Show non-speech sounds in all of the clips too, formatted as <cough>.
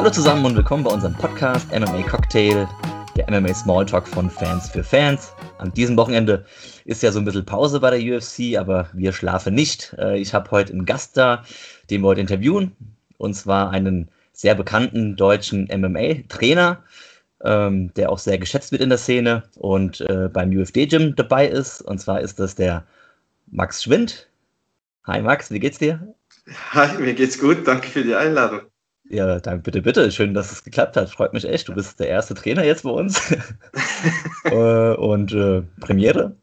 Hallo zusammen und willkommen bei unserem Podcast MMA Cocktail, der MMA Smalltalk von Fans für Fans. An diesem Wochenende ist ja so ein bisschen Pause bei der UFC, aber wir schlafen nicht. Äh, ich habe heute einen Gast da, den wir heute interviewen, und zwar einen sehr bekannten deutschen MMA-Trainer, ähm, der auch sehr geschätzt wird in der Szene und äh, beim UFD-Gym dabei ist. Und zwar ist das der Max Schwind. Hi Max, wie geht's dir? Hi, mir geht's gut. Danke für die Einladung. Ja, dann bitte, bitte. Schön, dass es geklappt hat. Freut mich echt. Du bist der erste Trainer jetzt bei uns. <laughs> Äh, und äh, Premiere.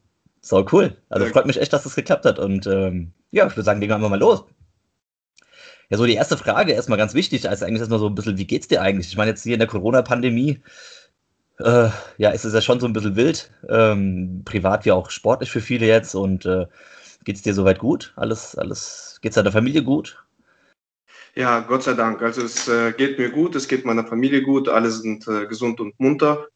So cool. Also freut mich echt, dass es geklappt hat. Und ähm, ja, ich würde sagen, legen wir einfach mal los. Ja, so die erste Frage erstmal ganz wichtig, also eigentlich erstmal so ein bisschen, wie geht's dir eigentlich? Ich meine, jetzt hier in der Corona-Pandemie, äh, ja, ist es ja schon so ein bisschen wild, ähm, privat wie auch sportlich für viele jetzt und äh, geht's dir soweit gut? Alles, alles, geht's deiner Familie gut? Ja, Gott sei Dank. Also es äh, geht mir gut, es geht meiner Familie gut, alle sind äh, gesund und munter.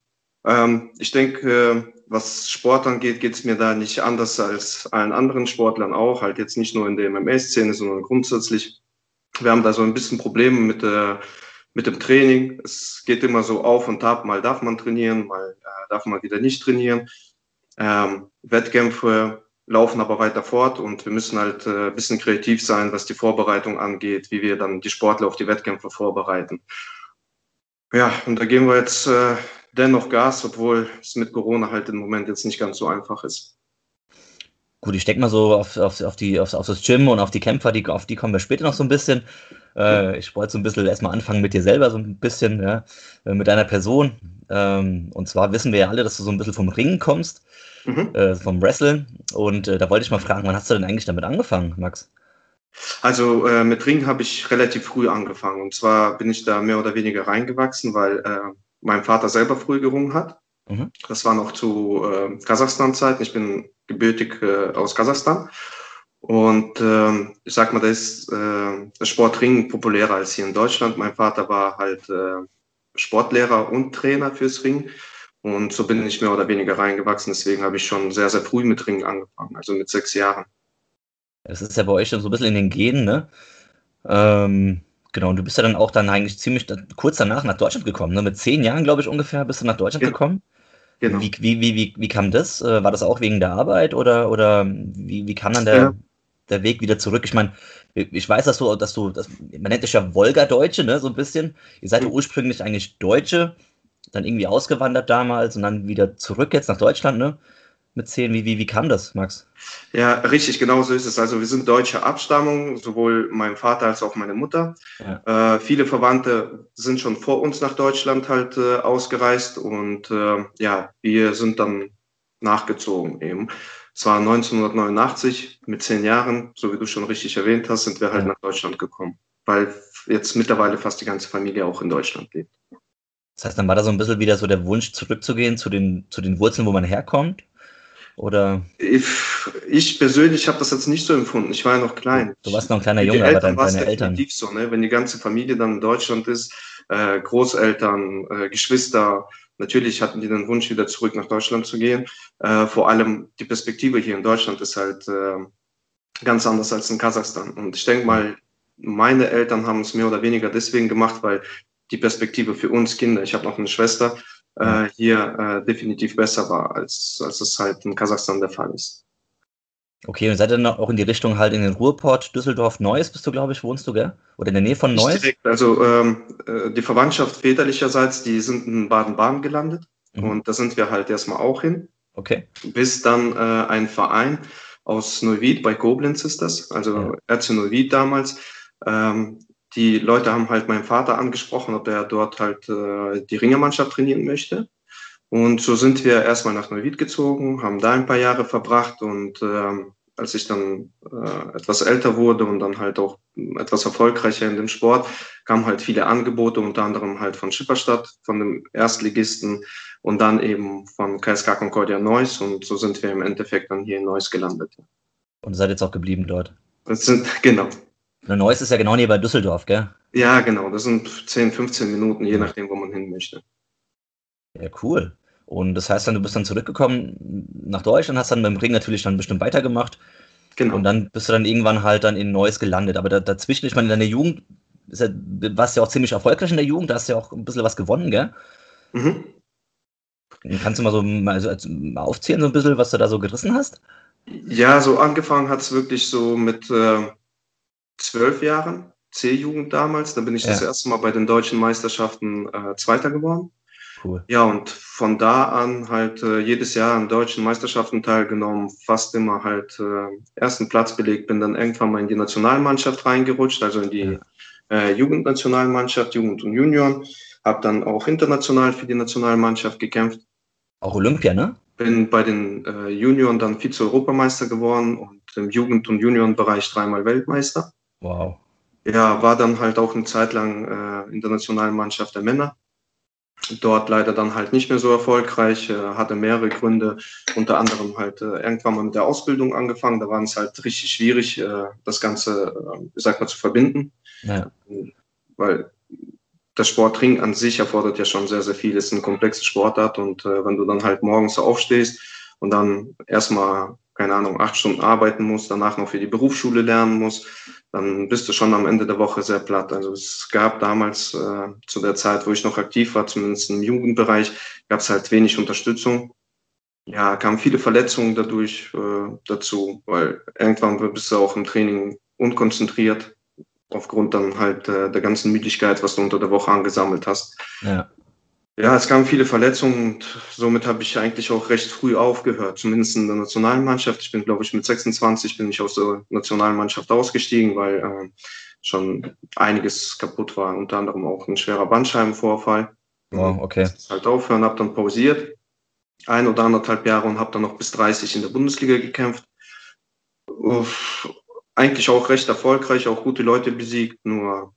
Ähm, ich denke, äh, was Sport angeht, geht es mir da nicht anders als allen anderen Sportlern auch, halt jetzt nicht nur in der MMA-Szene, sondern grundsätzlich. Wir haben da so ein bisschen Probleme mit, mit dem Training. Es geht immer so auf und ab, mal darf man trainieren, mal äh, darf man wieder nicht trainieren. Ähm, Wettkämpfe laufen aber weiter fort und wir müssen halt äh, ein bisschen kreativ sein, was die Vorbereitung angeht, wie wir dann die Sportler auf die Wettkämpfe vorbereiten. Ja, und da geben wir jetzt äh, dennoch Gas, obwohl es mit Corona halt im Moment jetzt nicht ganz so einfach ist. Gut, ich denke mal so auf, auf, auf, die, auf, auf das Gym und auf die Kämpfer, die, auf die kommen wir später noch so ein bisschen. Äh, ich wollte so ein bisschen erstmal anfangen mit dir selber, so ein bisschen, ja, äh, mit deiner Person. Ähm, und zwar wissen wir ja alle, dass du so ein bisschen vom Ringen kommst mhm. äh, vom Wrestling. Und äh, da wollte ich mal fragen, wann hast du denn eigentlich damit angefangen, Max? Also äh, mit Ring habe ich relativ früh angefangen. Und zwar bin ich da mehr oder weniger reingewachsen, weil äh, mein Vater selber früh gerungen hat. Mhm. Das war noch zu äh, Kasachstan-Zeiten. Ich bin gebürtig äh, aus Kasachstan. Und äh, ich sag mal, da ist äh, das Sportring populärer als hier in Deutschland. Mein Vater war halt äh, Sportlehrer und Trainer fürs Ring. Und so bin ich mehr oder weniger reingewachsen. Deswegen habe ich schon sehr, sehr früh mit Ringen angefangen, also mit sechs Jahren. Das ist ja bei euch schon so ein bisschen in den Genen, ne? Ähm, genau, und du bist ja dann auch dann eigentlich ziemlich kurz danach nach Deutschland gekommen, ne? Mit zehn Jahren, glaube ich, ungefähr bist du nach Deutschland genau. gekommen. Genau. Wie, wie, wie, wie, wie kam das? Äh, war das auch wegen der Arbeit oder, oder wie, wie kam dann der, ja. der Weg wieder zurück? Ich meine, ich weiß, dass du, dass du, dass, man nennt dich ja Wolga-Deutsche, ne, so ein bisschen. Ihr seid ja mhm. ursprünglich eigentlich Deutsche, dann irgendwie ausgewandert damals und dann wieder zurück jetzt nach Deutschland, ne? Mit zehn. Wie, wie, wie kam das, Max? Ja, richtig, genau so ist es. Also wir sind deutsche Abstammung, sowohl mein Vater als auch meine Mutter. Ja. Äh, viele Verwandte sind schon vor uns nach Deutschland halt äh, ausgereist und äh, ja, wir sind dann nachgezogen eben. Es war 1989, mit zehn Jahren, so wie du schon richtig erwähnt hast, sind wir halt ja. nach Deutschland gekommen, weil jetzt mittlerweile fast die ganze Familie auch in Deutschland lebt. Das heißt, dann war da so ein bisschen wieder so der Wunsch, zurückzugehen zu den, zu den Wurzeln, wo man herkommt? Oder? Ich, ich persönlich habe das jetzt nicht so empfunden. Ich war ja noch klein. Du warst noch ein kleiner Junge, aber dein, deine Eltern. So, ne? Wenn die ganze Familie dann in Deutschland ist, äh, Großeltern, äh, Geschwister, natürlich hatten die den Wunsch, wieder zurück nach Deutschland zu gehen. Äh, vor allem die Perspektive hier in Deutschland ist halt äh, ganz anders als in Kasachstan. Und ich denke mal, meine Eltern haben es mehr oder weniger deswegen gemacht, weil die Perspektive für uns Kinder, ich habe noch eine Schwester, äh, hier äh, definitiv besser war, als, als es halt in Kasachstan der Fall ist. Okay, und seid ihr dann auch in die Richtung halt in den Ruhrport, Düsseldorf, Neuss bist du, glaube ich, wohnst du, gell? Oder in der Nähe von Neuss? Direkt, also ähm, äh, die Verwandtschaft väterlicherseits, die sind in Baden-Baden gelandet mhm. und da sind wir halt erstmal auch hin. Okay. Bis dann äh, ein Verein aus Neuwied, bei Koblenz ist das, also ja. RC Neuwied damals, ähm, die Leute haben halt meinen Vater angesprochen, ob er dort halt äh, die Ringermannschaft trainieren möchte. Und so sind wir erstmal nach Neuwied gezogen, haben da ein paar Jahre verbracht und äh, als ich dann äh, etwas älter wurde und dann halt auch etwas erfolgreicher in dem Sport, kamen halt viele Angebote, unter anderem halt von Schipperstadt, von dem Erstligisten und dann eben von KSK Concordia Neuss und so sind wir im Endeffekt dann hier in Neuss gelandet. Und seid jetzt auch geblieben dort? Das sind, <laughs> genau, Neuss ist ja genau neben Düsseldorf, gell? Ja, genau. Das sind 10, 15 Minuten, je nachdem, wo man hin möchte. Ja, cool. Und das heißt dann, du bist dann zurückgekommen nach Deutschland, hast dann beim Ring natürlich dann bestimmt weitergemacht. Genau. Und dann bist du dann irgendwann halt dann in Neuss gelandet. Aber da, dazwischen, ich meine, in deiner Jugend ja, warst ja auch ziemlich erfolgreich in der Jugend, da hast du ja auch ein bisschen was gewonnen, gell? Mhm. Kannst du mal so mal, so, mal aufzählen, so ein bisschen, was du da so gerissen hast? Ja, so angefangen hat es wirklich so mit äh, zwölf Jahren, C-Jugend damals. Da bin ich ja. das erste Mal bei den deutschen Meisterschaften äh, Zweiter geworden. Cool. Ja, und von da an halt äh, jedes Jahr an deutschen Meisterschaften teilgenommen, fast immer halt äh, ersten Platz belegt, bin dann irgendwann mal in die Nationalmannschaft reingerutscht, also in die ja. äh, Jugendnationalmannschaft, Jugend und Junioren, habe dann auch international für die Nationalmannschaft gekämpft. Auch Olympia, ne? Bin bei den äh, Junioren dann Vize-Europameister geworden und im Jugend- und Juniorenbereich dreimal Weltmeister. Wow. Ja, war dann halt auch eine Zeit lang äh, in der Nationalmannschaft der Männer. Dort leider dann halt nicht mehr so erfolgreich, äh, hatte mehrere Gründe, unter anderem halt äh, irgendwann mal mit der Ausbildung angefangen, da war es halt richtig schwierig, äh, das Ganze, äh, sag mal, zu verbinden, ja. weil der Sportring an sich erfordert ja schon sehr, sehr viel, es ist eine komplexe Sportart und äh, wenn du dann halt morgens aufstehst und dann erstmal, keine Ahnung, acht Stunden arbeiten musst, danach noch für die Berufsschule lernen musst, dann bist du schon am Ende der Woche sehr platt. Also es gab damals äh, zu der Zeit, wo ich noch aktiv war, zumindest im Jugendbereich, gab es halt wenig Unterstützung. Ja, kamen viele Verletzungen dadurch äh, dazu, weil irgendwann bist du auch im Training unkonzentriert, aufgrund dann halt äh, der ganzen Müdigkeit, was du unter der Woche angesammelt hast. Ja. Ja, es kamen viele Verletzungen und somit habe ich eigentlich auch recht früh aufgehört, zumindest in der Nationalmannschaft. Ich bin, glaube ich, mit 26 bin ich aus der Nationalmannschaft ausgestiegen, weil äh, schon einiges kaputt war, unter anderem auch ein schwerer Bandscheibenvorfall. Wow, okay. Halt aufhören, habe dann pausiert, ein oder anderthalb Jahre und habe dann noch bis 30 in der Bundesliga gekämpft. Uff, eigentlich auch recht erfolgreich, auch gute Leute besiegt, nur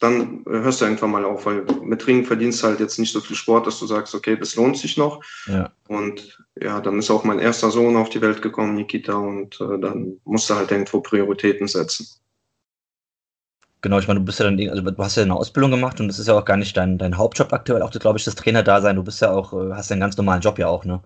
dann hörst du irgendwann mal auf, weil mit Ringen verdienst du halt jetzt nicht so viel Sport, dass du sagst, okay, das lohnt sich noch. Ja. Und ja, dann ist auch mein erster Sohn auf die Welt gekommen, Nikita, und äh, dann musst du halt irgendwo Prioritäten setzen. Genau, ich meine, du bist ja dann, also du hast ja eine Ausbildung gemacht und das ist ja auch gar nicht dein, dein Hauptjob aktuell, auch glaube ich, das Trainer-Dasein. Du bist ja auch, äh, hast ja einen ganz normalen Job ja auch, ne?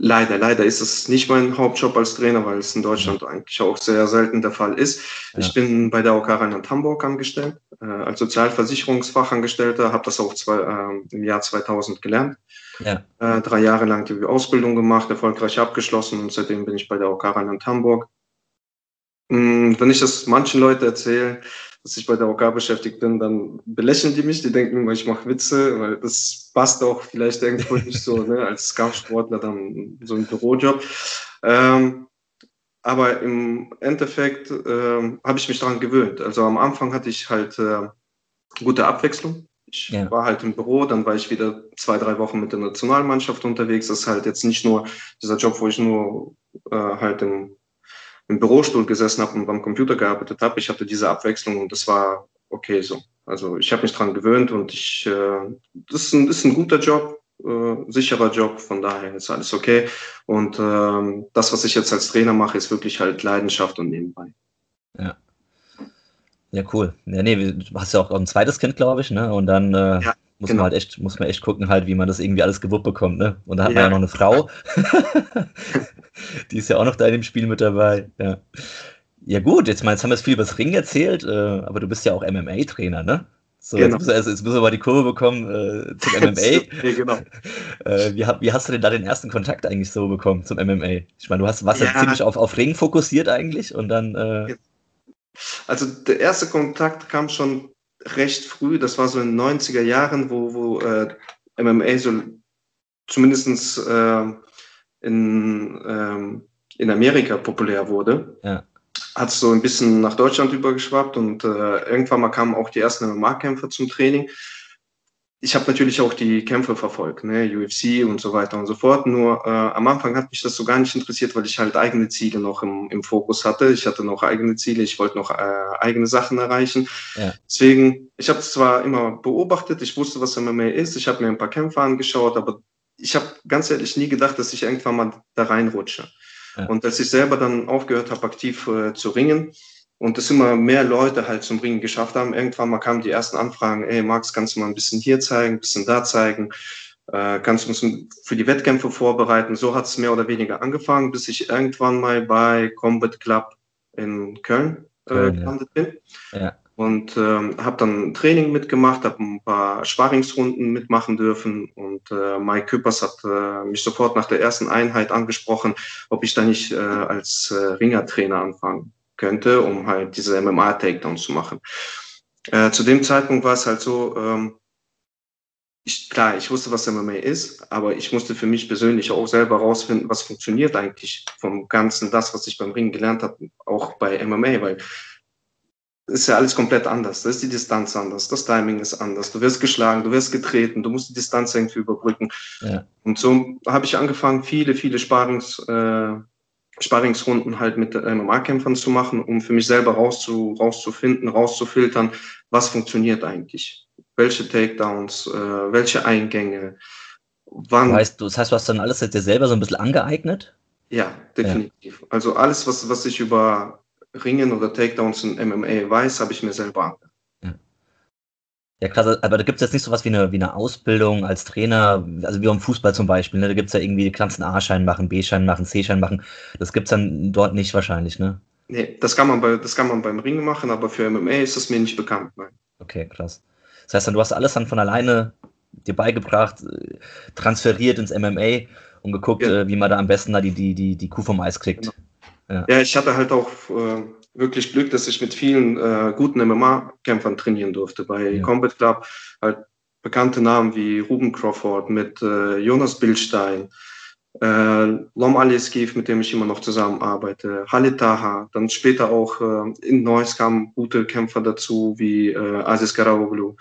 Leider, leider ist es nicht mein Hauptjob als Trainer, weil es in Deutschland mhm. eigentlich auch sehr selten der Fall ist. Ja. Ich bin bei der OK Rheinland Hamburg angestellt, äh, als Sozialversicherungsfachangestellter, habe das auch zwei, äh, im Jahr 2000 gelernt. Ja. Äh, drei Jahre lang die Ausbildung gemacht, erfolgreich abgeschlossen und seitdem bin ich bei der OK Rheinland Hamburg. Mhm, wenn ich das manchen Leuten erzähle, dass ich bei der OK beschäftigt bin, dann belächeln die mich, die denken ich mache Witze, weil das passt auch vielleicht irgendwo nicht so, ne, als Kampfsportler dann so ein Bürojob. Ähm, aber im Endeffekt äh, habe ich mich daran gewöhnt. Also am Anfang hatte ich halt äh, gute Abwechslung. Ich ja. war halt im Büro, dann war ich wieder zwei, drei Wochen mit der Nationalmannschaft unterwegs. Das ist halt jetzt nicht nur dieser Job, wo ich nur äh, halt im im Bürostuhl gesessen habe und beim Computer gearbeitet habe. Ich hatte diese Abwechslung und das war okay so. Also ich habe mich dran gewöhnt und ich, äh, das, ist ein, ist ein guter Job, äh, sicherer Job, von daher ist alles okay. Und äh, das, was ich jetzt als Trainer mache, ist wirklich halt Leidenschaft und nebenbei. Ja. Ja, cool. Ja, nee, du hast ja auch ein zweites Kind, glaube ich, ne? Und dann äh, ja, muss genau. man halt echt, muss man echt gucken, halt, wie man das irgendwie alles gewuppt bekommt, ne? Und da hat ja. man ja noch eine Frau. <laughs> Die ist ja auch noch da in dem Spiel mit dabei. Ja, ja gut, jetzt, mal, jetzt haben wir jetzt viel über das Ring erzählt, äh, aber du bist ja auch MMA-Trainer, ne? So, genau. jetzt, müssen wir, also, jetzt müssen wir mal die Kurve bekommen äh, zum <laughs> MMA. okay, <laughs> genau. Äh, wie, wie, hast du denn da den ersten Kontakt eigentlich so bekommen zum MMA? Ich meine, du hast, warst ja, ja ziemlich auf, auf Ring fokussiert eigentlich und dann. Äh also der erste Kontakt kam schon recht früh, das war so in den 90er Jahren, wo, wo äh, MMA so zumindest äh, in, ähm, in Amerika populär wurde, ja. hat es so ein bisschen nach Deutschland übergeschwappt und äh, irgendwann mal kamen auch die ersten MMA-Kämpfer zum Training. Ich habe natürlich auch die Kämpfe verfolgt, ne, UFC und so weiter und so fort. Nur äh, am Anfang hat mich das so gar nicht interessiert, weil ich halt eigene Ziele noch im, im Fokus hatte. Ich hatte noch eigene Ziele, ich wollte noch äh, eigene Sachen erreichen. Ja. Deswegen, ich habe es zwar immer beobachtet, ich wusste, was MMA ist, ich habe mir ein paar Kämpfe angeschaut, aber ich habe ganz ehrlich nie gedacht, dass ich irgendwann mal da reinrutsche. Ja. Und als ich selber dann aufgehört habe, aktiv äh, zu ringen und es immer mehr Leute halt zum Ringen geschafft haben, irgendwann mal kamen die ersten Anfragen, ey Max, kannst du mal ein bisschen hier zeigen, ein bisschen da zeigen, äh, kannst du uns für die Wettkämpfe vorbereiten. So hat es mehr oder weniger angefangen, bis ich irgendwann mal bei Combat Club in Köln äh, gelandet ja. bin. Ja. und ähm, habe dann Training mitgemacht, habe ein paar Sparingsrunden mitmachen dürfen und äh, Mike Küppers hat äh, mich sofort nach der ersten Einheit angesprochen, ob ich da nicht äh, als äh, Ringertrainer anfangen könnte, um halt diese MMA-Takedowns zu machen. Äh, zu dem Zeitpunkt war es halt so, ähm, ich, klar, ich wusste, was MMA ist, aber ich musste für mich persönlich auch selber herausfinden, was funktioniert eigentlich vom Ganzen, das, was ich beim Ringen gelernt habe, auch bei MMA, weil ist ja alles komplett anders. Da ist die Distanz anders, das Timing ist anders. Du wirst geschlagen, du wirst getreten, du musst die Distanz irgendwie überbrücken. Ja. Und so habe ich angefangen, viele, viele Sparings, äh, Sparingsrunden halt mit MMA-Kämpfern zu machen, um für mich selber rauszu, rauszufinden, rauszufiltern, was funktioniert eigentlich. Welche Takedowns, äh, welche Eingänge, wann. Weißt du, das heißt, du hast dann alles dir selber so ein bisschen angeeignet? Ja, definitiv. Ja. Also alles, was, was ich über Ringen oder Takedowns in MMA weiß, habe ich mir selber angeeignet. Ja, krass, aber da gibt es jetzt nicht so was wie eine, wie eine Ausbildung als Trainer, also wie beim Fußball zum Beispiel, ne? Da gibt es ja irgendwie, kannst einen A-Schein machen, B-Schein machen, C-Schein machen. Das gibt es dann dort nicht wahrscheinlich, ne? Nee, das kann man bei, das kann man beim Ringen machen, aber für MMA ist das mir nicht bekannt, nein. Okay, krass. Das heißt dann, du hast alles dann von alleine dir beigebracht, transferiert ins MMA und geguckt, ja. Äh, wie man da am besten da die, die, die, die Kuh vom Eis kriegt. Genau. Ja. ja. ich hatte halt auch äh, wirklich Glück, dass ich mit vielen äh, guten MMA-Kämpfern trainieren durfte. Bei ja. Combat Club halt bekannte Namen wie Ruben Crawford, mit äh, Jonas Bildstein, äh, Lom Aliskiv, mit dem ich immer noch zusammenarbeite, Halit Taha, dann später auch äh, in Neuss kamen gute Kämpfer dazu, wie äh, Aziz Karaoglu,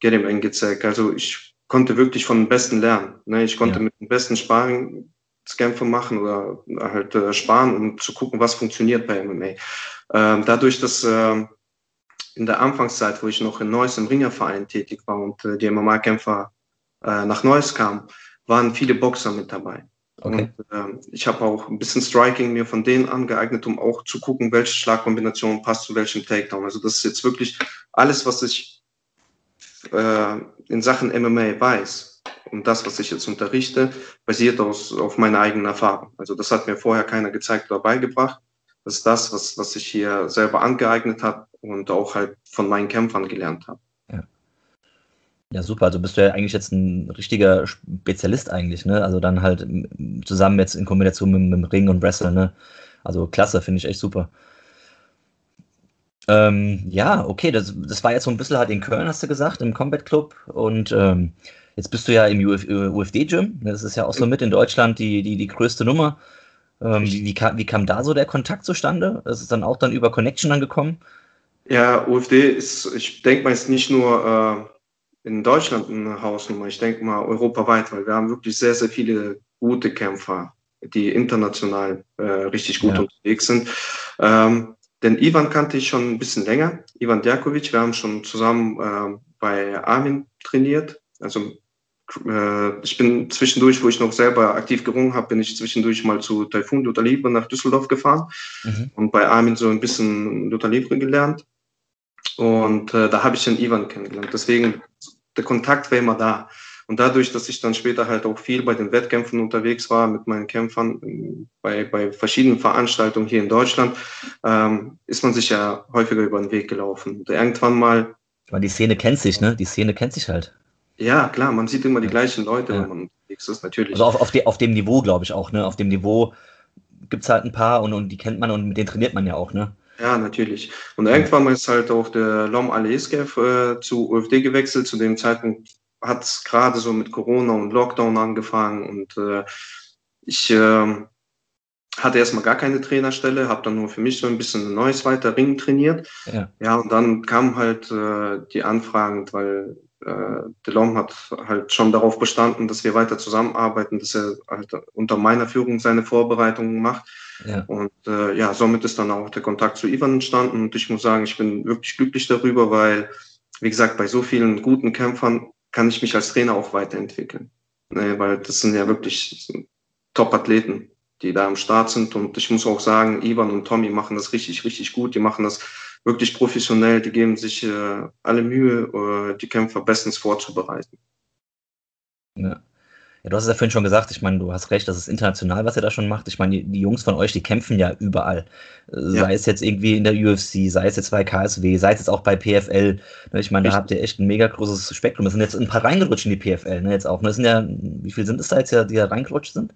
Gerim Engizek. Also ich konnte wirklich von den Besten lernen. Ne? Ich konnte ja. mit den besten Sparring Kämpfe machen oder halt äh, sparen, um zu gucken, was funktioniert bei MMA. Ähm, dadurch, dass äh, in der Anfangszeit, wo ich noch in Neuss im Ringerverein tätig war und äh, die MMA-Kämpfer äh, nach Neuss kamen, waren viele Boxer mit dabei. Okay. Und äh, ich habe auch ein bisschen Striking mir von denen angeeignet, um auch zu gucken, welche Schlagkombination passt zu welchem Takedown. Also das ist jetzt wirklich alles, was ich äh, in Sachen MMA weiß, und das, was ich jetzt unterrichte, basiert aus, auf meiner eigenen Erfahrung. Also das hat mir vorher keiner gezeigt oder beigebracht. Das ist das, was, was ich hier selber angeeignet habe und auch halt von meinen Kämpfern gelernt habe. Ja. super. Also bist du ja eigentlich jetzt ein richtiger Spezialist eigentlich, ne? Also dann halt zusammen jetzt in Kombination mit, mit Ring und Wrestle, ne? Also klasse, finde ich echt super. Ähm, ja, okay, das, das war jetzt so ein bisschen halt in Köln, hast du gesagt, im Combat Club. Und ähm, Jetzt bist du ja im Uf UFD-Gym. Das ist ja auch so mit in Deutschland die, die, die größte Nummer. Ähm, wie, wie, kam, wie kam da so der Kontakt zustande? Das ist dann auch dann über Connection angekommen? Ja, UFD ist, ich denke mal, ist nicht nur äh, in Deutschland eine Hausnummer, ich denke mal europaweit, weil wir haben wirklich sehr, sehr viele gute Kämpfer, die international äh, richtig gut ja. unterwegs sind. Ähm, denn Ivan kannte ich schon ein bisschen länger, Ivan Djakovic, wir haben schon zusammen äh, bei Armin trainiert, also äh, ich bin zwischendurch, wo ich noch selber aktiv gerungen habe, bin ich zwischendurch mal zu Taifun Luther Libre nach Düsseldorf gefahren mhm. und bei Armin so ein bisschen Luther Libre gelernt. Und äh, da habe ich den Ivan kennengelernt. Deswegen, der Kontakt war immer da. Und dadurch, dass ich dann später halt auch viel bei den Wettkämpfen unterwegs war mit meinen Kämpfern bei, bei verschiedenen Veranstaltungen hier in Deutschland, ähm, ist man sich ja häufiger über den Weg gelaufen. Und irgendwann mal. Weil die Szene kennt sich, ne? Die Szene kennt sich halt. Ja, klar, man sieht immer die gleichen Leute, ja. wenn man unterwegs ist, natürlich. Also auf, auf, de, auf dem Niveau, glaube ich auch, ne? Auf dem Niveau gibt es halt ein paar und, und die kennt man und mit denen trainiert man ja auch, ne? Ja, natürlich. Und irgendwann ist halt auch der Lom Aleskev äh, zu UFD gewechselt. Zu dem Zeitpunkt hat es gerade so mit Corona und Lockdown angefangen und äh, ich äh, hatte erstmal gar keine Trainerstelle, habe dann nur für mich so ein bisschen ein neues weiter Ringen trainiert. Ja. ja, und dann kamen halt äh, die Anfragen, weil äh, Delon hat halt schon darauf bestanden, dass wir weiter zusammenarbeiten, dass er halt unter meiner Führung seine Vorbereitungen macht. Ja. Und äh, ja, somit ist dann auch der Kontakt zu Ivan entstanden. Und ich muss sagen, ich bin wirklich glücklich darüber, weil, wie gesagt, bei so vielen guten Kämpfern kann ich mich als Trainer auch weiterentwickeln. Ne, weil das sind ja wirklich Top-Athleten, die da am Start sind. Und ich muss auch sagen, Ivan und Tommy machen das richtig, richtig gut. Die machen das wirklich professionell, die geben sich äh, alle Mühe, äh, die Kämpfer bestens vorzubereiten. Ja. Ja, du hast es ja vorhin schon gesagt, ich meine, du hast recht, das ist international, was ihr da schon macht. Ich meine, die, die Jungs von euch, die kämpfen ja überall. Sei ja. es jetzt irgendwie in der UFC, sei es jetzt bei KSW, sei es jetzt auch bei PFL. Ne, ich meine, da habt ihr echt ein mega großes Spektrum. Es sind jetzt ein paar reingerutscht in die PFL, ne, jetzt auch. Ne? Das sind ja, wie viele sind es da jetzt, die da reingerutscht sind?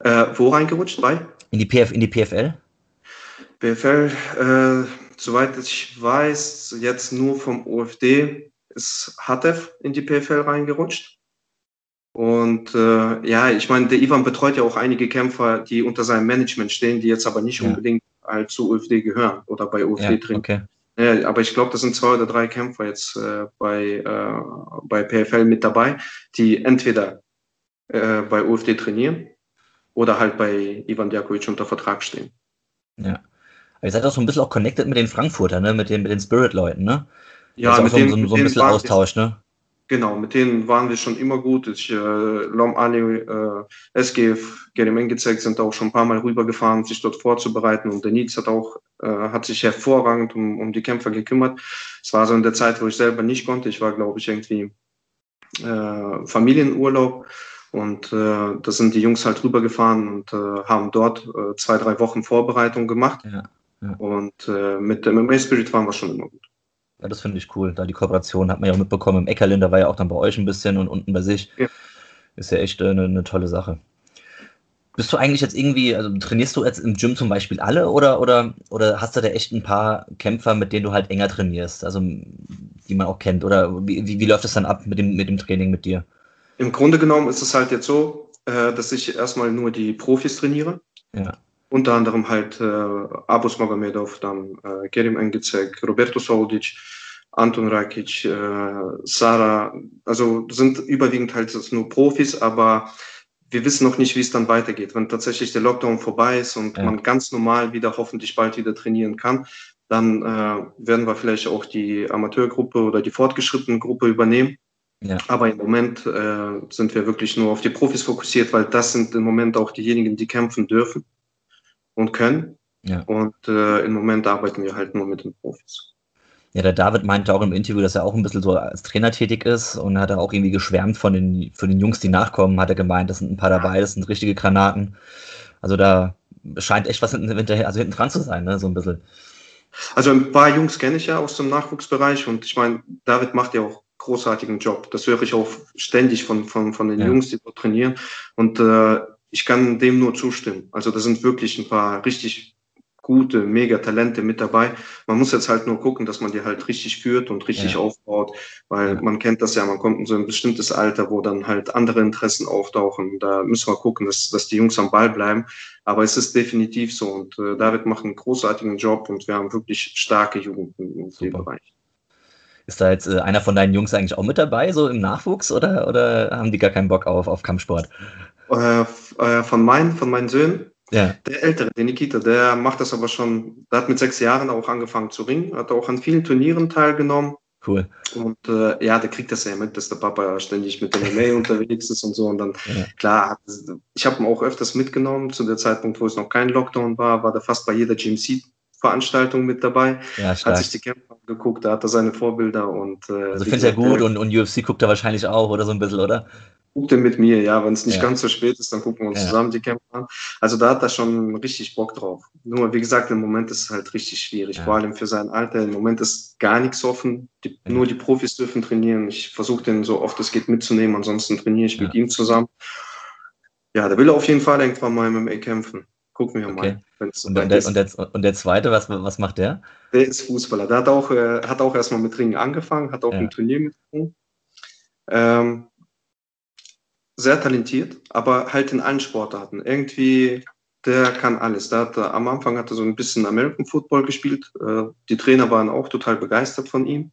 Äh, wo reingerutscht? Bei? In die, PF, in die PFL? PFL, äh, soweit ich weiß, jetzt nur vom OFD ist Hatev in die PFL reingerutscht. Und äh, ja, ich meine, der Ivan betreut ja auch einige Kämpfer, die unter seinem Management stehen, die jetzt aber nicht ja. unbedingt halt zu UFD gehören oder bei UFD ja, drin. Okay. Ja, aber ich glaube, das sind zwei oder drei Kämpfer jetzt äh, bei, äh, bei PFL mit dabei, die entweder äh, bei UFD trainieren oder halt bei Ivan Djakovic unter Vertrag stehen. Ja. Ihr seid auch so ein bisschen auch connected mit den Frankfurtern, ne? mit den, mit den Spirit-Leuten, ne? Ja, mit so, denen, so, so ein bisschen Austausch, ne? Genau, mit denen waren wir schon immer gut. Ich, äh, Lom Ali, äh, SGF, Gerim gezeigt, sind auch schon ein paar Mal rübergefahren, sich dort vorzubereiten. Und der Nils hat auch, äh, hat sich hervorragend um, um die Kämpfer gekümmert. Es war so in der Zeit, wo ich selber nicht konnte. Ich war, glaube ich, irgendwie äh, Familienurlaub. Und äh, da sind die Jungs halt rübergefahren und äh, haben dort äh, zwei, drei Wochen Vorbereitung gemacht. Ja, ja. Und äh, mit dem MMA Spirit waren wir schon immer gut. Ja, das finde ich cool. Da die Kooperation hat man ja auch mitbekommen. Im Eckerlin, da war ja auch dann bei euch ein bisschen und unten bei sich. Ja. Ist ja echt eine, eine tolle Sache. Bist du eigentlich jetzt irgendwie, also trainierst du jetzt im Gym zum Beispiel alle oder, oder, oder hast du da echt ein paar Kämpfer, mit denen du halt enger trainierst, also die man auch kennt? Oder wie, wie, wie läuft das dann ab mit dem, mit dem Training mit dir? Im Grunde genommen ist es halt jetzt so, äh, dass ich erstmal nur die Profis trainiere. Ja. Unter anderem halt äh, Abus Magomedov, dann äh, Kerim Engizek, Roberto Soldic, Anton Rakic, äh, Sarah, also sind überwiegend halt nur Profis, aber wir wissen noch nicht, wie es dann weitergeht. Wenn tatsächlich der Lockdown vorbei ist und ja. man ganz normal wieder hoffentlich bald wieder trainieren kann, dann äh, werden wir vielleicht auch die Amateurgruppe oder die fortgeschrittene Gruppe übernehmen. Ja. Aber im Moment äh, sind wir wirklich nur auf die Profis fokussiert, weil das sind im Moment auch diejenigen, die kämpfen dürfen und können. Ja. Und äh, im Moment arbeiten wir halt nur mit den Profis. Ja, der David meinte auch im Interview, dass er auch ein bisschen so als Trainer tätig ist und hat er auch irgendwie geschwärmt von den, von den Jungs, die nachkommen, hat er gemeint, das sind ein paar dabei, das sind richtige Granaten. Also da scheint echt was hinten, hinterher, also hinten dran zu sein, ne, so ein bisschen. Also ein paar Jungs kenne ich ja aus dem Nachwuchsbereich und ich meine, David macht ja auch großartigen Job. Das höre ich auch ständig von, von, von den ja. Jungs, die dort trainieren. Und äh, ich kann dem nur zustimmen. Also da sind wirklich ein paar richtig gute, mega Talente mit dabei. Man muss jetzt halt nur gucken, dass man die halt richtig führt und richtig ja. aufbaut, weil man kennt das ja, man kommt in so ein bestimmtes Alter, wo dann halt andere Interessen auftauchen. Da müssen wir gucken, dass, dass die Jungs am Ball bleiben. Aber es ist definitiv so und äh, David macht einen großartigen Job und wir haben wirklich starke Jugend in dem Bereich. Ist da jetzt äh, einer von deinen Jungs eigentlich auch mit dabei, so im Nachwuchs, oder, oder haben die gar keinen Bock auf, auf Kampfsport? Äh, äh von, meinen, von meinen Söhnen ja. Der Ältere, der Nikita, der macht das aber schon, der hat mit sechs Jahren auch angefangen zu ringen, hat auch an vielen Turnieren teilgenommen. Cool. Und äh, ja, der kriegt das ja mit, dass der Papa ständig mit dem MMA <laughs> unterwegs ist und so. Und dann, ja. klar, ich habe ihn auch öfters mitgenommen. Zu der Zeitpunkt, wo es noch kein Lockdown war, war der fast bei jeder GMC-Veranstaltung mit dabei. Ja, stark. Hat sich die Kämpfer angeguckt, da hat er seine Vorbilder und. Äh, also findet er gut und, und UFC guckt er wahrscheinlich auch oder so ein bisschen, oder? Guckt er mit mir, ja. Wenn es nicht ja. ganz so spät ist, dann gucken wir uns ja. zusammen die Kämpfe an. Also da hat er schon richtig Bock drauf. Nur, wie gesagt, im Moment ist es halt richtig schwierig, ja. vor allem für sein Alter. Im Moment ist gar nichts offen. Die, nur die Profis dürfen trainieren. Ich versuche den so oft es geht mitzunehmen, ansonsten trainiere ich mit ihm zusammen. Ja, der will auf jeden Fall irgendwann mal MMA kämpfen. Gucken wir okay. mal. Und, und, der, und, der, und, der, zweite, was, was macht der? Der ist Fußballer. Der hat auch, äh, hat auch erstmal mit Ringen angefangen, hat auch ein Turnier mitgenommen. Ähm, sehr talentiert, aber halt in allen Sportarten. Irgendwie, der kann alles. Der hat, am Anfang hat er so ein bisschen American Football gespielt. Äh, die Trainer waren auch total begeistert von ihm.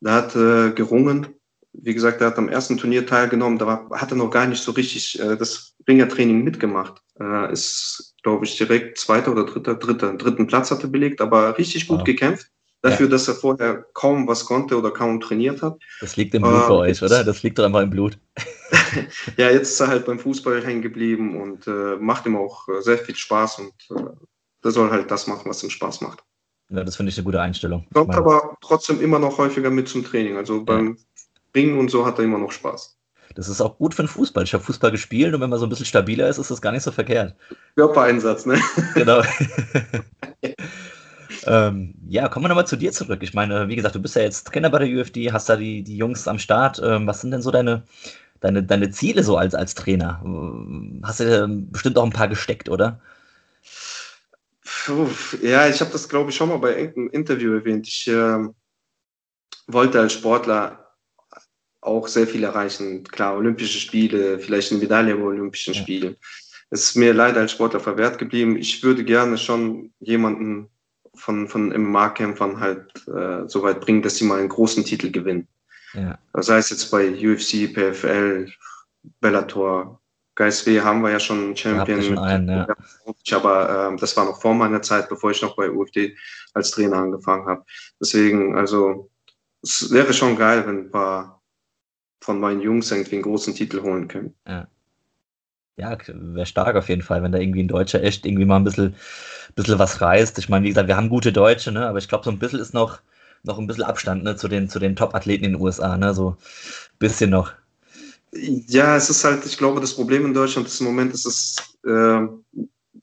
Der hat äh, gerungen. Wie gesagt, er hat am ersten Turnier teilgenommen. Da war, hat er noch gar nicht so richtig äh, das Ringertraining mitgemacht. ist, glaube ich, direkt zweiter oder dritter, dritter, dritten Platz hatte belegt, aber richtig gut wow. gekämpft dafür, ja. dass er vorher kaum was konnte oder kaum trainiert hat. Das liegt im Blut äh, bei euch, oder? Das liegt doch einfach im Blut. <laughs> ja, jetzt ist er halt beim Fußball hängen geblieben und äh, macht ihm auch äh, sehr viel Spaß und äh, der soll halt das machen, was ihm Spaß macht. Ja, das finde ich eine gute Einstellung. Kommt aber trotzdem immer noch häufiger mit zum Training. Also beim ja. Ringen und so hat er immer noch Spaß. Das ist auch gut für den Fußball. Ich habe Fußball gespielt und wenn man so ein bisschen stabiler ist, ist das gar nicht so verkehrt. Körpereinsatz, ne? Genau. <laughs> <laughs> ähm, ja, kommen wir nochmal zu dir zurück. Ich meine, wie gesagt, du bist ja jetzt Trainer bei der UFD, hast da die, die Jungs am Start. Ähm, was sind denn so deine, deine, deine Ziele so als, als Trainer? Hast du bestimmt auch ein paar gesteckt, oder? Puh, ja, ich habe das, glaube ich, schon mal bei irgendeinem Interview erwähnt. Ich äh, wollte als Sportler auch sehr viel erreichen. Klar, Olympische Spiele, vielleicht eine Medaille bei Olympischen ja. Spielen. Es ist mir leider als Sportler verwehrt geblieben. Ich würde gerne schon jemanden von, von MMA-Kämpfern halt äh, so weit bringen, dass sie mal einen großen Titel gewinnen. Ja. Sei es jetzt bei UFC, PFL, Bellator, KSW haben wir ja schon einen Champion. Schon einen, ja. Aber äh, das war noch vor meiner Zeit, bevor ich noch bei UFD als Trainer angefangen habe. Deswegen, also es wäre schon geil, wenn ein paar von meinen Jungs irgendwie einen großen Titel holen können. Ja. Ja, wäre stark auf jeden Fall, wenn da irgendwie ein Deutscher echt irgendwie mal ein bisschen, bisschen was reißt. Ich meine, wie gesagt, wir haben gute Deutsche, ne? aber ich glaube, so ein bisschen ist noch, noch ein bisschen Abstand ne? zu den, zu den Top-Athleten in den USA, ne? so ein bisschen noch. Ja, es ist halt, ich glaube, das Problem in Deutschland ist im Moment, ist es äh,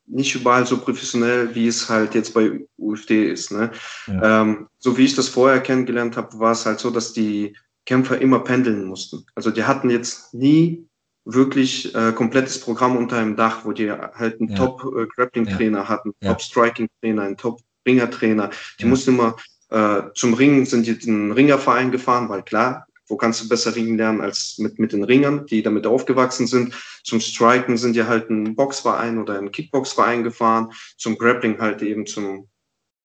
nicht überall so professionell, wie es halt jetzt bei UFD ist. Ne? Ja. Ähm, so wie ich das vorher kennengelernt habe, war es halt so, dass die Kämpfer immer pendeln mussten. Also die hatten jetzt nie wirklich äh, komplettes Programm unter einem Dach, wo die halt einen ja. Top-Grappling-Trainer äh, hatten, ja. Top-Striking-Trainer, einen Top-Ringer-Trainer. Die ja. mussten immer äh, zum Ringen, sind die in den Ringerverein gefahren, weil klar, wo kannst du besser ringen lernen als mit, mit den Ringern, die damit aufgewachsen sind. Zum Striken sind die halt ein Boxverein oder ein Kickboxverein gefahren, zum Grappling halt eben zum,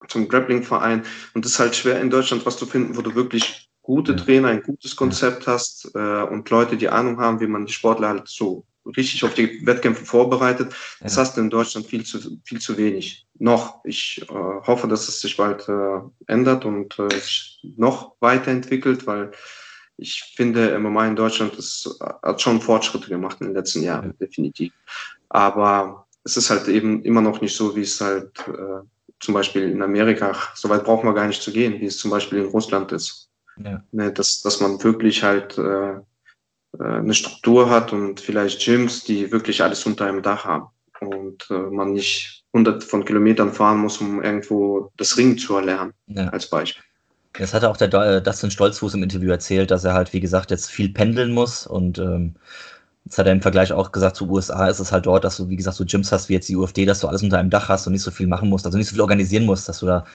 zum Grappling-Verein. Und es ist halt schwer in Deutschland was zu finden, wo du wirklich gute Trainer, ein gutes Konzept hast äh, und Leute, die Ahnung haben, wie man die Sportler halt so richtig auf die Wettkämpfe vorbereitet. Das hast du in Deutschland viel zu, viel zu wenig. Noch. Ich äh, hoffe, dass es sich bald äh, ändert und äh, sich noch weiterentwickelt, weil ich finde, MMA in Deutschland ist, hat schon Fortschritte gemacht in den letzten Jahren, ja. definitiv. Aber es ist halt eben immer noch nicht so, wie es halt äh, zum Beispiel in Amerika, so weit brauchen wir gar nicht zu gehen, wie es zum Beispiel in Russland ist. Ja. Ne, dass, dass man wirklich halt äh, äh, eine Struktur hat und vielleicht Gyms, die wirklich alles unter einem Dach haben und äh, man nicht hundert von Kilometern fahren muss, um irgendwo das Ringen zu erlernen, ja. als Beispiel. Das hatte auch der äh, Dustin Stolzfuß im Interview erzählt, dass er halt, wie gesagt, jetzt viel pendeln muss und ähm, Jetzt hat er im Vergleich auch gesagt, zu USA ist es halt dort, dass du, wie gesagt, so Gyms hast wie jetzt die UFD, dass du alles unter einem Dach hast und nicht so viel machen musst, also nicht so viel organisieren musst, dass du da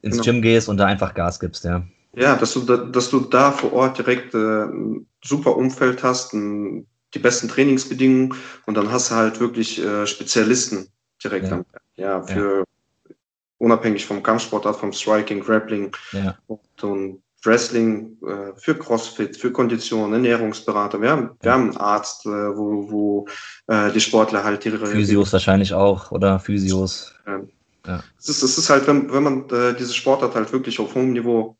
ins genau. Gym gehst und da einfach Gas gibst, ja. Ja, dass du da, dass du da vor Ort direkt äh, ein super Umfeld hast, ein, die besten Trainingsbedingungen und dann hast du halt wirklich äh, Spezialisten direkt ja. An, ja, für ja. unabhängig vom Kampfsportart, vom Striking, Grappling ja. und, und Wrestling, äh, für CrossFit, für Kondition, Ernährungsberater. Wir haben, wir haben einen Arzt, äh, wo, wo äh, die Sportler halt ihre. Physios wahrscheinlich auch, oder? Physios. Ja. Es, ist, es ist halt, wenn, wenn man äh, diese Sportart halt wirklich auf hohem Niveau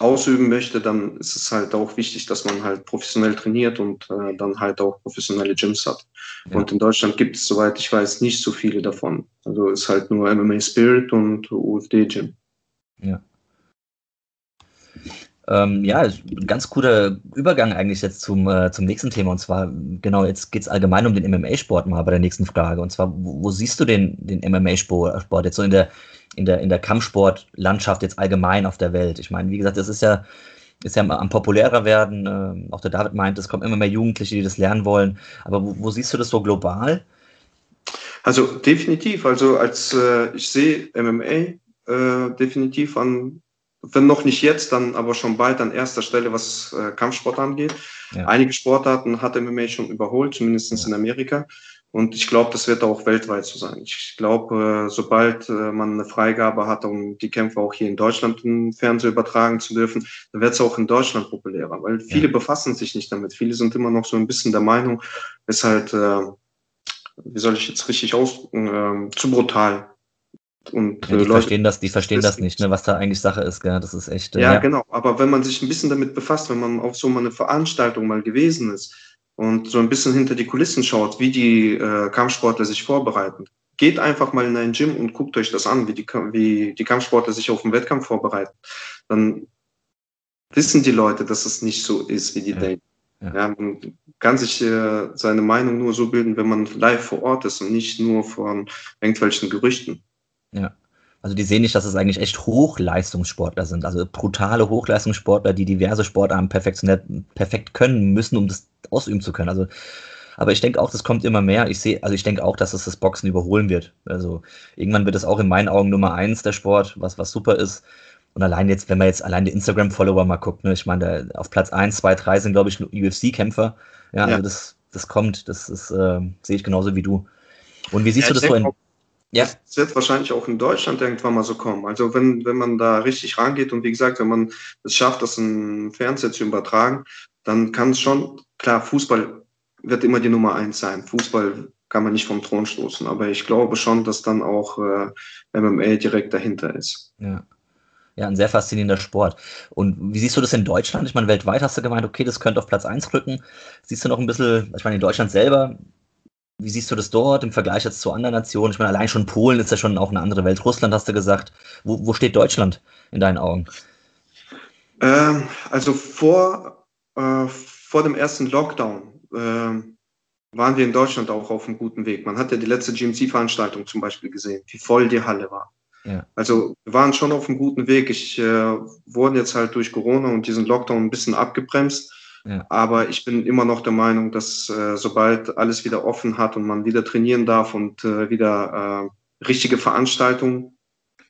ausüben möchte, dann ist es halt auch wichtig, dass man halt professionell trainiert und äh, dann halt auch professionelle Gyms hat. Ja. Und in Deutschland gibt es, soweit ich weiß, nicht so viele davon. Also ist halt nur MMA Spirit und UFD Gym. Ja. Ähm, ja, ganz cooler Übergang eigentlich jetzt zum, äh, zum nächsten Thema. Und zwar, genau, jetzt geht es allgemein um den MMA-Sport mal bei der nächsten Frage. Und zwar, wo, wo siehst du den, den MMA-Sport jetzt so in der, in der, in der Kampfsportlandschaft jetzt allgemein auf der Welt? Ich meine, wie gesagt, das ist ja, ist ja am populärer werden. Äh, auch der David meint, es kommen immer mehr Jugendliche, die das lernen wollen. Aber wo, wo siehst du das so global? Also definitiv. Also als äh, ich sehe MMA äh, definitiv an wenn noch nicht jetzt, dann aber schon bald an erster Stelle, was äh, Kampfsport angeht. Ja. Einige Sportarten hat MMA schon überholt, zumindest ja. in Amerika. Und ich glaube, das wird auch weltweit so sein. Ich glaube, äh, sobald äh, man eine Freigabe hat, um die Kämpfe auch hier in Deutschland im Fernsehen übertragen zu dürfen, dann wird es auch in Deutschland populärer, weil viele ja. befassen sich nicht damit. Viele sind immer noch so ein bisschen der Meinung, es ist halt, äh, wie soll ich jetzt richtig aus, äh, zu brutal und ja, die äh, Leute, verstehen das, die verstehen das nicht, ne, was da eigentlich Sache ist, gell? Das ist echt. Äh, ja, ja, genau. Aber wenn man sich ein bisschen damit befasst, wenn man auf so mal eine Veranstaltung mal gewesen ist und so ein bisschen hinter die Kulissen schaut, wie die äh, Kampfsportler sich vorbereiten, geht einfach mal in ein Gym und guckt euch das an, wie die, wie die Kampfsportler sich auf den Wettkampf vorbereiten. Dann wissen die Leute, dass es nicht so ist, wie die ja. denken. Ja man kann sich äh, seine Meinung nur so bilden, wenn man live vor Ort ist und nicht nur von irgendwelchen Gerüchten. Ja. Also die sehen nicht, dass es eigentlich echt Hochleistungssportler sind, also brutale Hochleistungssportler, die diverse Sportarten perfektionell perfekt können müssen, um das ausüben zu können. Also, aber ich denke auch, das kommt immer mehr. Ich sehe, also ich denke auch, dass es das Boxen überholen wird. Also irgendwann wird es auch in meinen Augen Nummer eins der Sport, was was super ist. Und allein jetzt, wenn man jetzt allein die Instagram-Follower mal guckt, ne, ich meine, auf Platz 1, 2, 3 sind, glaube ich, UFC-Kämpfer. Ja, ja, also das, das kommt, das ist, äh, sehe ich genauso wie du. Und wie siehst ja, du das so in. Ja. Das wird wahrscheinlich auch in Deutschland irgendwann mal so kommen. Also wenn, wenn man da richtig rangeht und wie gesagt, wenn man es schafft, das im Fernseher zu übertragen, dann kann es schon, klar, Fußball wird immer die Nummer eins sein. Fußball kann man nicht vom Thron stoßen, aber ich glaube schon, dass dann auch äh, MMA direkt dahinter ist. Ja. Ja, ein sehr faszinierender Sport. Und wie siehst du das in Deutschland? Ich meine, weltweit hast du gemeint, okay, das könnte auf Platz 1 rücken. Siehst du noch ein bisschen, ich meine, in Deutschland selber, wie siehst du das dort im Vergleich jetzt zu anderen Nationen? Ich meine, allein schon Polen ist ja schon auch eine andere Welt. Russland hast du gesagt. Wo, wo steht Deutschland in deinen Augen? Ähm, also vor, äh, vor dem ersten Lockdown äh, waren wir in Deutschland auch auf einem guten Weg. Man hat ja die letzte GMC-Veranstaltung zum Beispiel gesehen, wie voll die Halle war. Ja. Also wir waren schon auf einem guten Weg. Ich äh, wurde jetzt halt durch Corona und diesen Lockdown ein bisschen abgebremst. Ja. Aber ich bin immer noch der Meinung, dass äh, sobald alles wieder offen hat und man wieder trainieren darf und äh, wieder äh, richtige Veranstaltungen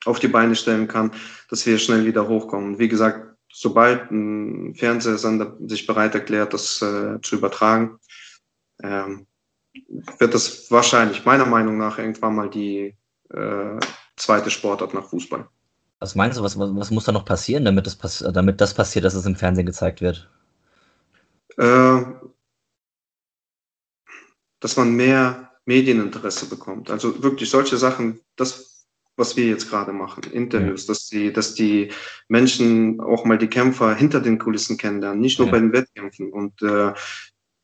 auf die Beine stellen kann, dass wir schnell wieder hochkommen. Wie gesagt, sobald ein Fernsehsender sich bereit erklärt, das äh, zu übertragen, ähm, wird das wahrscheinlich meiner Meinung nach irgendwann mal die äh, zweite Sportart nach Fußball. Was meinst du, was, was muss da noch passieren, damit das, damit das passiert, dass es im Fernsehen gezeigt wird? Äh, dass man mehr Medieninteresse bekommt. Also wirklich solche Sachen, das, was wir jetzt gerade machen, Interviews, ja. dass die, dass die Menschen auch mal die Kämpfer hinter den Kulissen kennenlernen, nicht nur ja. bei den Wettkämpfen. Und äh,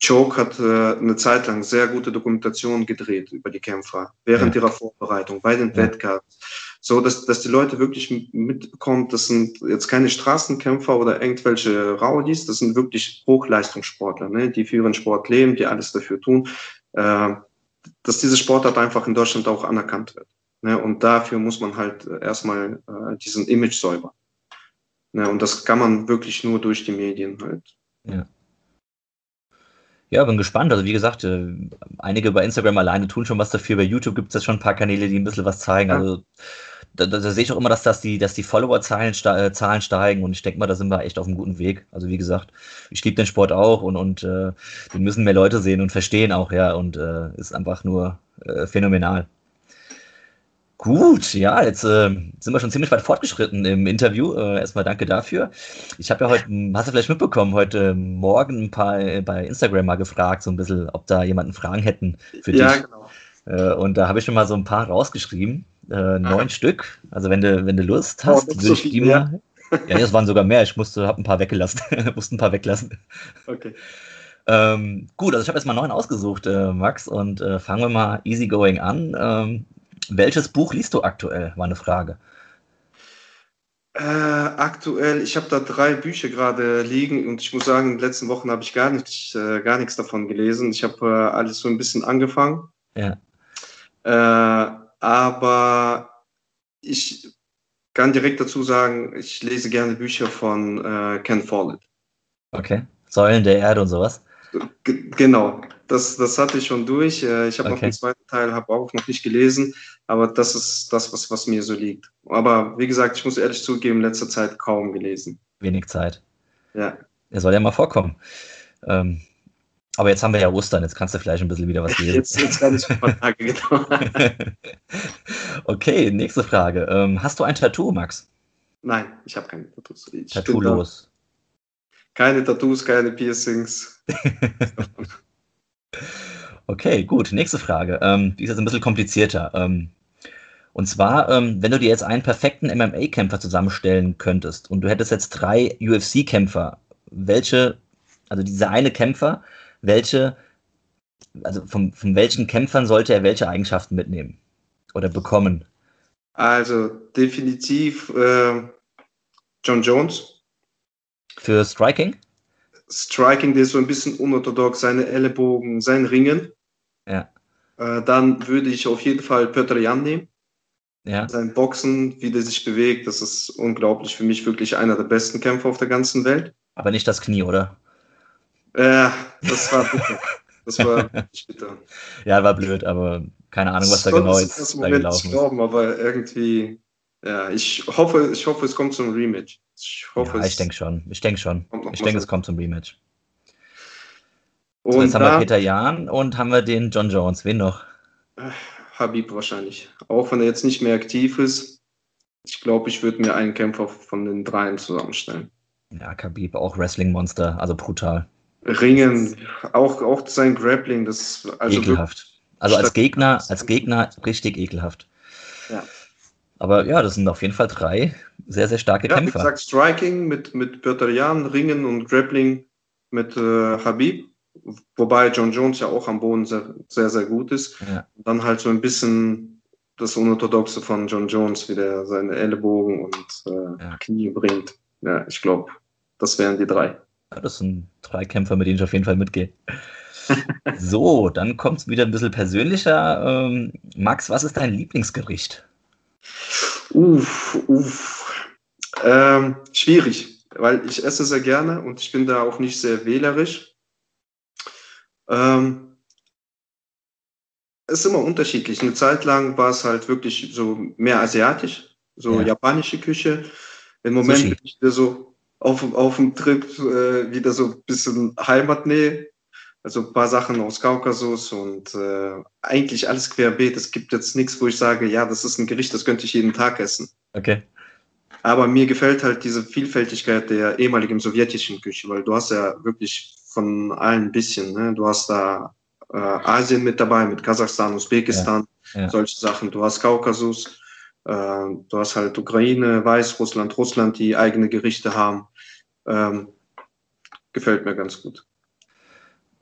Choke hat äh, eine Zeit lang sehr gute Dokumentation gedreht über die Kämpfer während ja. ihrer Vorbereitung bei den. Wettkampf, so dass, dass die Leute wirklich mitbekommen, das sind jetzt keine Straßenkämpfer oder irgendwelche Rowdies, das sind wirklich Hochleistungssportler, ne, die für ihren Sport leben, die alles dafür tun, äh, dass diese Sportart einfach in Deutschland auch anerkannt wird. Ne, und dafür muss man halt erstmal äh, diesen Image säubern. Ne, und das kann man wirklich nur durch die Medien halt. Ja. Ja, bin gespannt. Also wie gesagt, äh, einige bei Instagram alleine tun schon was dafür. Bei YouTube gibt es jetzt schon ein paar Kanäle, die ein bisschen was zeigen. Also da, da, da sehe ich auch immer, dass, das die, dass die Follower-Zahlen äh, Zahlen steigen und ich denke mal, da sind wir echt auf einem guten Weg. Also wie gesagt, ich liebe den Sport auch und, und äh, den müssen mehr Leute sehen und verstehen auch, ja, und äh, ist einfach nur äh, phänomenal. Gut, ja, jetzt äh, sind wir schon ziemlich weit fortgeschritten im Interview. Äh, erstmal danke dafür. Ich habe ja heute, hast du vielleicht mitbekommen, heute Morgen ein paar äh, bei Instagram mal gefragt, so ein bisschen, ob da jemanden Fragen hätten für ja, dich. Genau. Äh, und da habe ich schon mal so ein paar rausgeschrieben. Äh, neun. Stück. Also wenn du, wenn du Lust hast, oh, würde ich die mal. Ja, das waren sogar mehr. Ich musste, habe ein paar weggelassen. <laughs> musste ein paar weglassen. Okay. Ähm, gut, also ich habe jetzt mal neun ausgesucht, äh, Max, und fangen wir mal easygoing an. Ähm, welches Buch liest du aktuell, war eine Frage. Äh, aktuell, ich habe da drei Bücher gerade liegen und ich muss sagen, in den letzten Wochen habe ich gar, nicht, äh, gar nichts davon gelesen. Ich habe äh, alles so ein bisschen angefangen. Ja. Aber ich kann direkt dazu sagen, ich lese gerne Bücher von äh, Ken Follett. Okay. Säulen der Erde und sowas? G genau, das, das hatte ich schon durch. Äh, ich habe okay. noch den zweiten Teil, habe auch noch nicht gelesen, aber das ist das, was, was mir so liegt. Aber wie gesagt, ich muss ehrlich zugeben, in letzter Zeit kaum gelesen. Wenig Zeit. Ja. Er soll ja mal vorkommen. Ähm, aber jetzt haben wir ja Ostern, jetzt kannst du vielleicht ein bisschen wieder was lesen. Jetzt, kann ich ein paar Tage, <laughs> genau. okay, nächste Frage. Ähm, hast du ein Tattoo, Max? Nein, ich habe keine Tattoos. Tattoo-los. Keine Tattoos, keine Piercings. <laughs> okay, gut. Nächste Frage. Ähm, die ist jetzt ein bisschen komplizierter. Ähm, und zwar, ähm, wenn du dir jetzt einen perfekten MMA-Kämpfer zusammenstellen könntest und du hättest jetzt drei UFC-Kämpfer, welche, also dieser eine Kämpfer, welche, also von, von welchen Kämpfern sollte er welche Eigenschaften mitnehmen oder bekommen? Also definitiv äh, John Jones. Für Striking? Striking, der ist so ein bisschen unorthodox, seine Ellenbogen, sein Ringen. Ja. Äh, dann würde ich auf jeden Fall Petr Jan nehmen. Ja. Sein Boxen, wie der sich bewegt, das ist unglaublich. Für mich wirklich einer der besten Kämpfer auf der ganzen Welt. Aber nicht das Knie, oder? Ja, das war bitter. Das war bitter. ja, war blöd, aber keine Ahnung, was da genau jetzt das da gelaufen ist. Glauben, aber irgendwie, ja, ich hoffe, ich hoffe, es kommt zum Rematch. Ich hoffe, ja, ich denke schon. Ich denke schon. Ich denke, es kommt zum Rematch. Und so, jetzt haben wir Peter Jan und haben wir den John Jones. Wen noch? Äh, Habib wahrscheinlich. Auch wenn er jetzt nicht mehr aktiv ist. Ich glaube, ich würde mir einen Kämpfer von den dreien zusammenstellen. Ja, Khabib, auch Wrestling-Monster, also brutal. Ringen, auch, auch sein Grappling, das also ekelhaft. Also als Gegner, als Gegner richtig ekelhaft. Ja. Aber ja, das sind auf jeden Fall drei sehr, sehr starke ja, Kämpfer. Wie gesagt, Striking mit, mit Jan, Ringen und Grappling mit äh, Habib. Wobei John Jones ja auch am Boden sehr, sehr, sehr gut ist. Ja. Dann halt so ein bisschen das Unorthodoxe von John Jones, wie der seine Ellenbogen und äh, ja. Knie bringt. Ja, ich glaube, das wären die drei. Das sind drei Kämpfer, mit denen ich auf jeden Fall mitgehe. <laughs> so, dann kommt es wieder ein bisschen persönlicher. Ähm, Max, was ist dein Lieblingsgericht? Uff, uff. Ähm, schwierig, weil ich esse sehr gerne und ich bin da auch nicht sehr wählerisch. Ähm, es ist immer unterschiedlich. Eine Zeit lang war es halt wirklich so mehr asiatisch, so ja. japanische Küche. Im Moment Sushi. bin ich wieder so auf, auf dem Trip äh, wieder so ein bisschen Heimatnähe. Also ein paar Sachen aus Kaukasus und äh, eigentlich alles querbeet. Es gibt jetzt nichts, wo ich sage, ja, das ist ein Gericht, das könnte ich jeden Tag essen. Okay. Aber mir gefällt halt diese Vielfältigkeit der ehemaligen sowjetischen Küche, weil du hast ja wirklich von allen ein bisschen. Ne? Du hast da äh, Asien mit dabei, mit Kasachstan, Usbekistan, ja, ja. solche Sachen. Du hast Kaukasus, du hast halt Ukraine, Weißrussland, Russland, die eigene Gerichte haben. Ähm, gefällt mir ganz gut.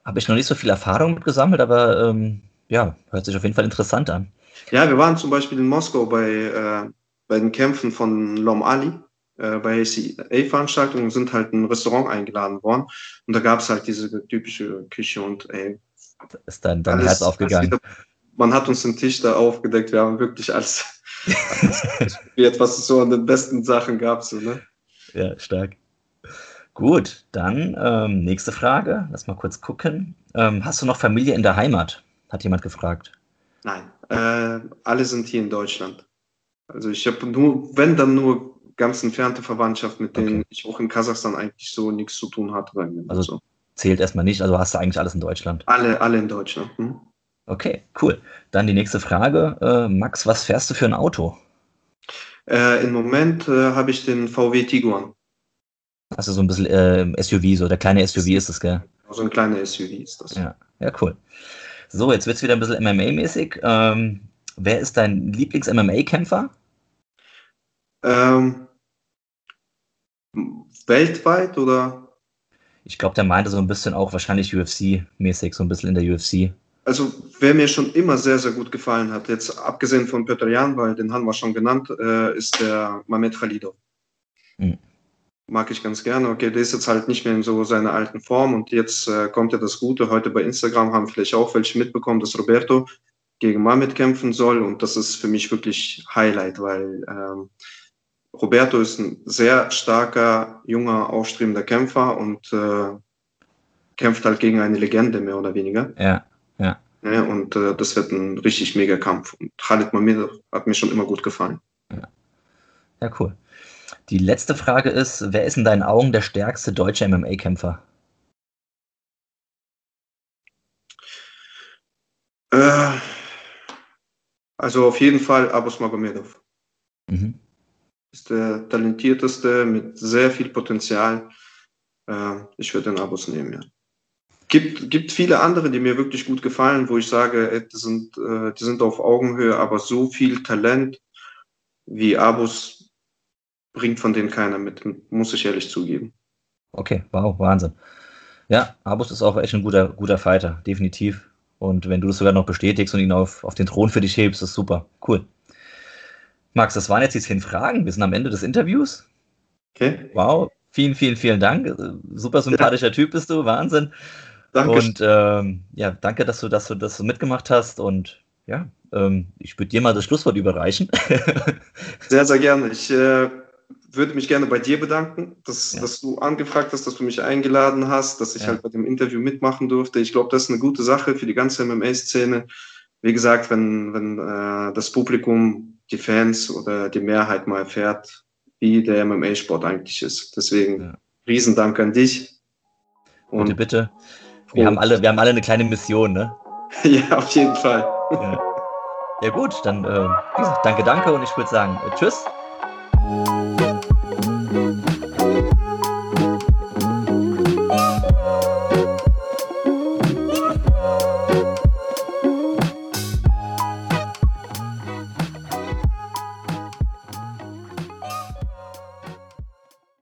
Habe ich noch nicht so viel Erfahrung mit gesammelt, aber ähm, ja, hört sich auf jeden Fall interessant an. Ja, wir waren zum Beispiel in Moskau bei, äh, bei den Kämpfen von Lom Ali äh, bei ACA-Veranstaltungen sind halt ein Restaurant eingeladen worden und da gab es halt diese typische Küche und ey, ist dann dein alles, Herz aufgegangen. Wieder, man hat uns den Tisch da aufgedeckt, wir haben wirklich alles, <laughs> alles was es so an den besten Sachen gab. So, ne? Ja, stark. Gut, dann ähm, nächste Frage. Lass mal kurz gucken. Ähm, hast du noch Familie in der Heimat? Hat jemand gefragt. Nein, äh, alle sind hier in Deutschland. Also ich habe nur, wenn dann nur ganz entfernte Verwandtschaft, mit denen okay. ich auch in Kasachstan eigentlich so nichts zu tun hatte. Also so. zählt erstmal nicht, also hast du eigentlich alles in Deutschland? Alle, alle in Deutschland. Hm? Okay, cool. Dann die nächste Frage. Äh, Max, was fährst du für ein Auto? Äh, Im Moment äh, habe ich den VW Tiguan. Also so ein bisschen äh, SUV, so der kleine SUV ist das, gell? So ein kleiner SUV ist das. Ja, ja cool. So, jetzt wird es wieder ein bisschen MMA-mäßig. Ähm, wer ist dein Lieblings-MMA-Kämpfer? Ähm, weltweit oder? Ich glaube, der meinte so ein bisschen auch wahrscheinlich UFC-mäßig, so ein bisschen in der UFC. Also, wer mir schon immer sehr, sehr gut gefallen hat, jetzt abgesehen von Petr Jan, weil den haben wir schon genannt, äh, ist der Mamed Khalidov. Mhm. Mag ich ganz gerne. Okay, der ist jetzt halt nicht mehr in so seiner alten Form und jetzt äh, kommt ja das Gute. Heute bei Instagram haben vielleicht auch welche mitbekommen, dass Roberto gegen Mamed kämpfen soll und das ist für mich wirklich Highlight, weil ähm, Roberto ist ein sehr starker, junger, aufstrebender Kämpfer und äh, kämpft halt gegen eine Legende, mehr oder weniger. Ja, ja. Ja und äh, das wird ein richtig mega Kampf. Und Khalid Mamid hat mir schon immer gut gefallen. Ja. ja, cool. Die letzte Frage ist: Wer ist in deinen Augen der stärkste deutsche MMA-Kämpfer? Äh, also auf jeden Fall Abus Magomedov. Mhm ist der talentierteste mit sehr viel Potenzial. Äh, ich würde den Abos nehmen, ja. Gibt, gibt viele andere, die mir wirklich gut gefallen, wo ich sage, die sind, äh, die sind auf Augenhöhe, aber so viel Talent wie Abos bringt von denen keiner mit, muss ich ehrlich zugeben. Okay, wow, Wahnsinn. Ja, Abus ist auch echt ein guter, guter Fighter, definitiv. Und wenn du das sogar noch bestätigst und ihn auf, auf den Thron für dich hebst, ist super. Cool. Max, das waren jetzt die zehn Fragen. Wir sind am Ende des Interviews. Okay. Wow. Vielen, vielen, vielen Dank. Super sympathischer ja. Typ bist du, Wahnsinn. Danke. Und ähm, ja, danke, dass du, dass du das so mitgemacht hast. Und ja, ähm, ich würde dir mal das Schlusswort überreichen. <laughs> sehr, sehr gerne. Ich äh, würde mich gerne bei dir bedanken, dass, ja. dass du angefragt hast, dass du mich eingeladen hast, dass ich ja. halt bei dem Interview mitmachen durfte. Ich glaube, das ist eine gute Sache für die ganze MMA-Szene. Wie gesagt, wenn, wenn äh, das Publikum, die Fans oder die Mehrheit mal erfährt, wie der MMA-Sport eigentlich ist. Deswegen ja. Riesendank an dich. Und bitte, bitte. Wir haben, alle, wir haben alle eine kleine Mission, ne? <laughs> ja, auf jeden Fall. Ja, ja gut, dann äh, danke, danke und ich würde sagen, äh, tschüss.